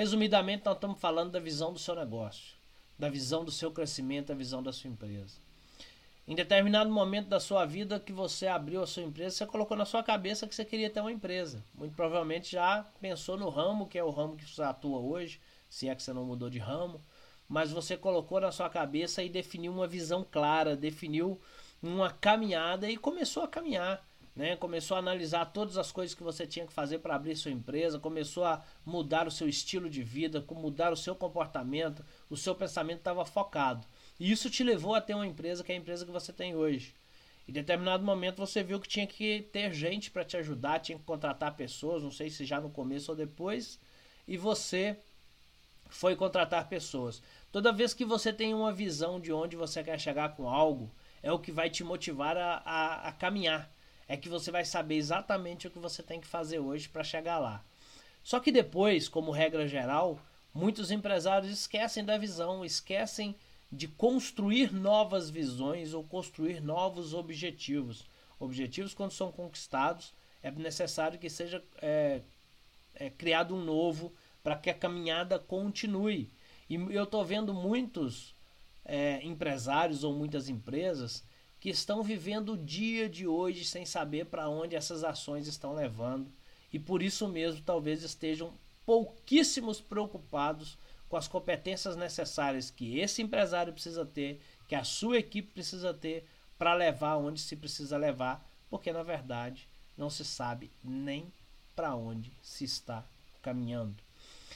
Resumidamente, nós estamos falando da visão do seu negócio, da visão do seu crescimento, da visão da sua empresa. Em determinado momento da sua vida que você abriu a sua empresa, você colocou na sua cabeça que você queria ter uma empresa. Muito provavelmente já pensou no ramo, que é o ramo que você atua hoje, se é que você não mudou de ramo, mas você colocou na sua cabeça e definiu uma visão clara, definiu uma caminhada e começou a caminhar. Né? Começou a analisar todas as coisas que você tinha que fazer para abrir sua empresa, começou a mudar o seu estilo de vida, mudar o seu comportamento, o seu pensamento estava focado. E isso te levou a ter uma empresa que é a empresa que você tem hoje. Em determinado momento você viu que tinha que ter gente para te ajudar, tinha que contratar pessoas, não sei se já no começo ou depois, e você foi contratar pessoas. Toda vez que você tem uma visão de onde você quer chegar com algo, é o que vai te motivar a, a, a caminhar. É que você vai saber exatamente o que você tem que fazer hoje para chegar lá. Só que depois, como regra geral, muitos empresários esquecem da visão, esquecem de construir novas visões ou construir novos objetivos. Objetivos, quando são conquistados, é necessário que seja é, é, criado um novo para que a caminhada continue. E eu estou vendo muitos é, empresários ou muitas empresas que estão vivendo o dia de hoje sem saber para onde essas ações estão levando e por isso mesmo talvez estejam pouquíssimos preocupados com as competências necessárias que esse empresário precisa ter, que a sua equipe precisa ter para levar onde se precisa levar, porque na verdade não se sabe nem para onde se está caminhando.